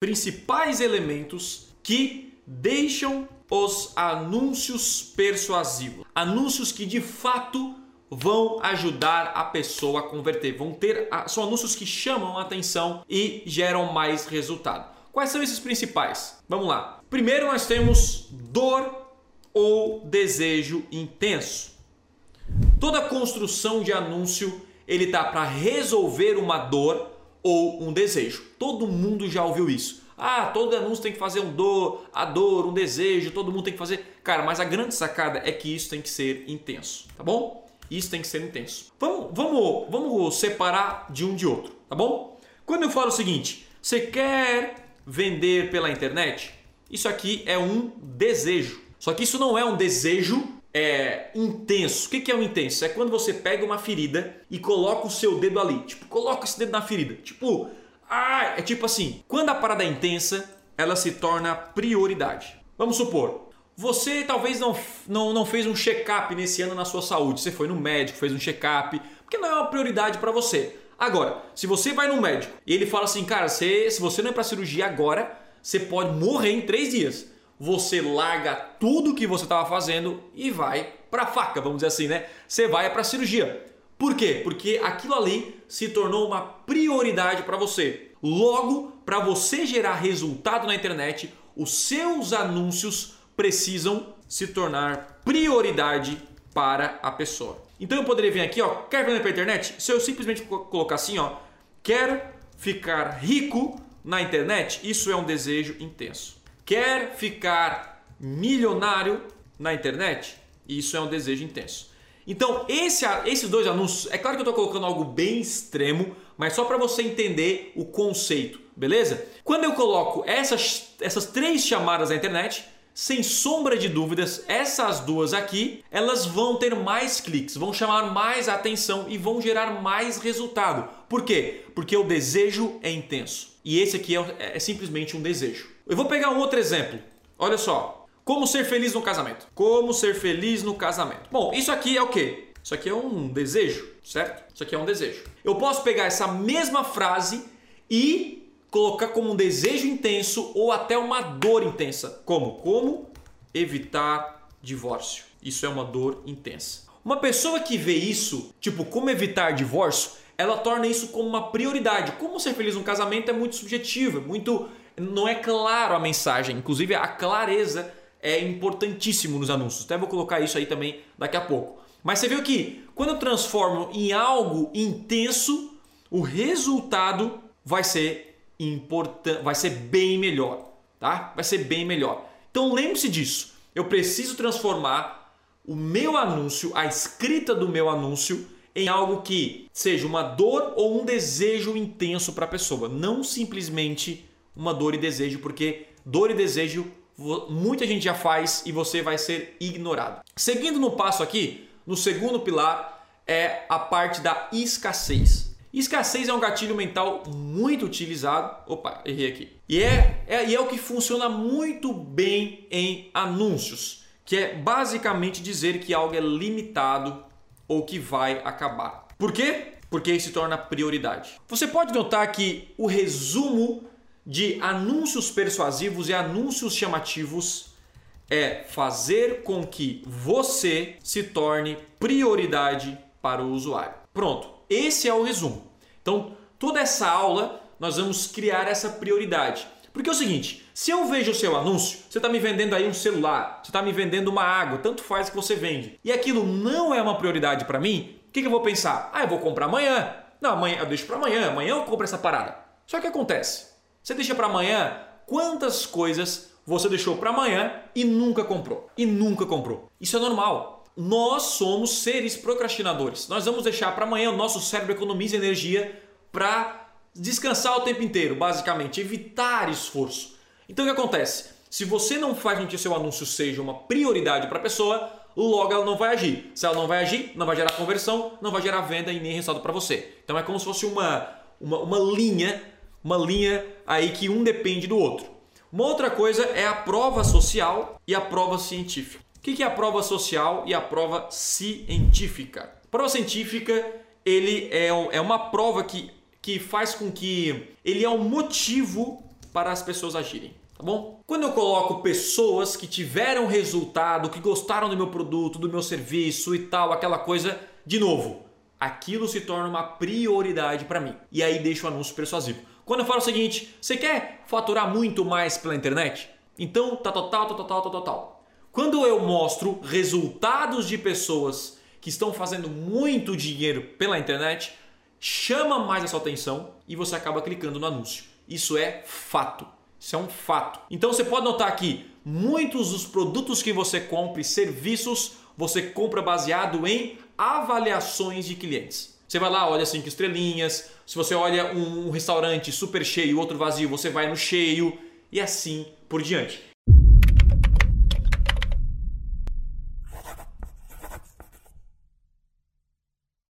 principais elementos que deixam os anúncios persuasivos. Anúncios que de fato vão ajudar a pessoa a converter, vão ter são anúncios que chamam a atenção e geram mais resultado. Quais são esses principais? Vamos lá. Primeiro nós temos dor ou desejo intenso. Toda construção de anúncio ele tá para resolver uma dor ou um desejo. Todo mundo já ouviu isso. Ah, todo anúncio tem que fazer um dor, a dor, um desejo, todo mundo tem que fazer. Cara, mas a grande sacada é que isso tem que ser intenso, tá bom? Isso tem que ser intenso. Vamos, vamos, vamos separar de um de outro, tá bom? Quando eu falo o seguinte, você quer vender pela internet? Isso aqui é um desejo. Só que isso não é um desejo é, intenso. O que é um intenso? É quando você pega uma ferida e coloca o seu dedo ali. Tipo, coloca esse dedo na ferida. Tipo, ah, é tipo assim, quando a parada é intensa, ela se torna prioridade. Vamos supor, você talvez não, não, não fez um check-up nesse ano na sua saúde. Você foi no médico, fez um check-up, porque não é uma prioridade para você. Agora, se você vai no médico e ele fala assim, cara, você, se você não é para cirurgia agora, você pode morrer em três dias. Você larga tudo que você estava fazendo e vai para faca, vamos dizer assim, né? Você vai para cirurgia. Por quê? Porque aquilo ali se tornou uma prioridade para você. Logo, para você gerar resultado na internet, os seus anúncios precisam se tornar prioridade para a pessoa. Então eu poderia vir aqui, ó, quer vender para internet? Se eu simplesmente colocar assim, ó, quero ficar rico na internet, isso é um desejo intenso. Quer ficar milionário na internet? Isso é um desejo intenso. Então, esse, esses dois anúncios, é claro que eu estou colocando algo bem extremo, mas só para você entender o conceito, beleza? Quando eu coloco essas, essas três chamadas na internet, sem sombra de dúvidas, essas duas aqui, elas vão ter mais cliques, vão chamar mais atenção e vão gerar mais resultado. Por quê? Porque o desejo é intenso. E esse aqui é, é simplesmente um desejo. Eu vou pegar um outro exemplo. Olha só, como ser feliz no casamento? Como ser feliz no casamento? Bom, isso aqui é o quê? Isso aqui é um desejo, certo? Isso aqui é um desejo. Eu posso pegar essa mesma frase e colocar como um desejo intenso ou até uma dor intensa. Como? Como evitar divórcio. Isso é uma dor intensa. Uma pessoa que vê isso, tipo, como evitar divórcio, ela torna isso como uma prioridade. Como ser feliz no casamento é muito subjetivo, é muito não é claro a mensagem. Inclusive a clareza é importantíssimo nos anúncios. Até vou colocar isso aí também daqui a pouco. Mas você viu que quando eu transformo em algo intenso, o resultado vai ser importante, vai ser bem melhor, tá? Vai ser bem melhor. Então lembre-se disso. Eu preciso transformar o meu anúncio, a escrita do meu anúncio em algo que seja uma dor ou um desejo intenso para a pessoa, não simplesmente uma dor e desejo, porque dor e desejo muita gente já faz e você vai ser ignorado. Seguindo no passo aqui, no segundo pilar é a parte da escassez. Escassez é um gatilho mental muito utilizado. Opa, errei aqui. E é, é, e é o que funciona muito bem em anúncios, que é basicamente dizer que algo é limitado ou que vai acabar. Por quê? Porque isso se torna prioridade. Você pode notar que o resumo de anúncios persuasivos e anúncios chamativos é fazer com que você se torne prioridade para o usuário. Pronto, esse é o resumo. Então, toda essa aula nós vamos criar essa prioridade. Porque é o seguinte, se eu vejo o seu anúncio, você está me vendendo aí um celular, você está me vendendo uma água, tanto faz que você vende, e aquilo não é uma prioridade para mim, o que, que eu vou pensar? Ah, eu vou comprar amanhã. Não, amanhã eu deixo para amanhã, amanhã eu compro essa parada. Só que acontece, você deixa para amanhã quantas coisas você deixou para amanhã e nunca comprou. E nunca comprou. Isso é normal. Nós somos seres procrastinadores. Nós vamos deixar para amanhã, o nosso cérebro economiza energia para descansar o tempo inteiro, basicamente, evitar esforço. Então o que acontece? Se você não faz com que seu anúncio seja uma prioridade para a pessoa, logo ela não vai agir. Se ela não vai agir, não vai gerar conversão, não vai gerar venda e nem resultado para você. Então é como se fosse uma, uma, uma linha uma linha aí que um depende do outro. Uma outra coisa é a prova social e a prova científica. O que é a prova social e a prova científica? Prova científica ele é, é uma prova que, que faz com que ele é um motivo para as pessoas agirem. Tá bom? Quando eu coloco pessoas que tiveram resultado, que gostaram do meu produto, do meu serviço e tal, aquela coisa, de novo, aquilo se torna uma prioridade para mim. E aí deixo o anúncio persuasivo. Quando eu falo o seguinte, você quer faturar muito mais pela internet? Então, tá total, tá total, tá total. Quando eu mostro resultados de pessoas que estão fazendo muito dinheiro pela internet, chama mais a sua atenção e você acaba clicando no anúncio. Isso é fato. Isso é um fato. Então você pode notar que muitos dos produtos que você compra e serviços você compra baseado em avaliações de clientes. Você vai lá, olha cinco estrelinhas. Se você olha um restaurante super cheio, outro vazio, você vai no cheio e assim por diante.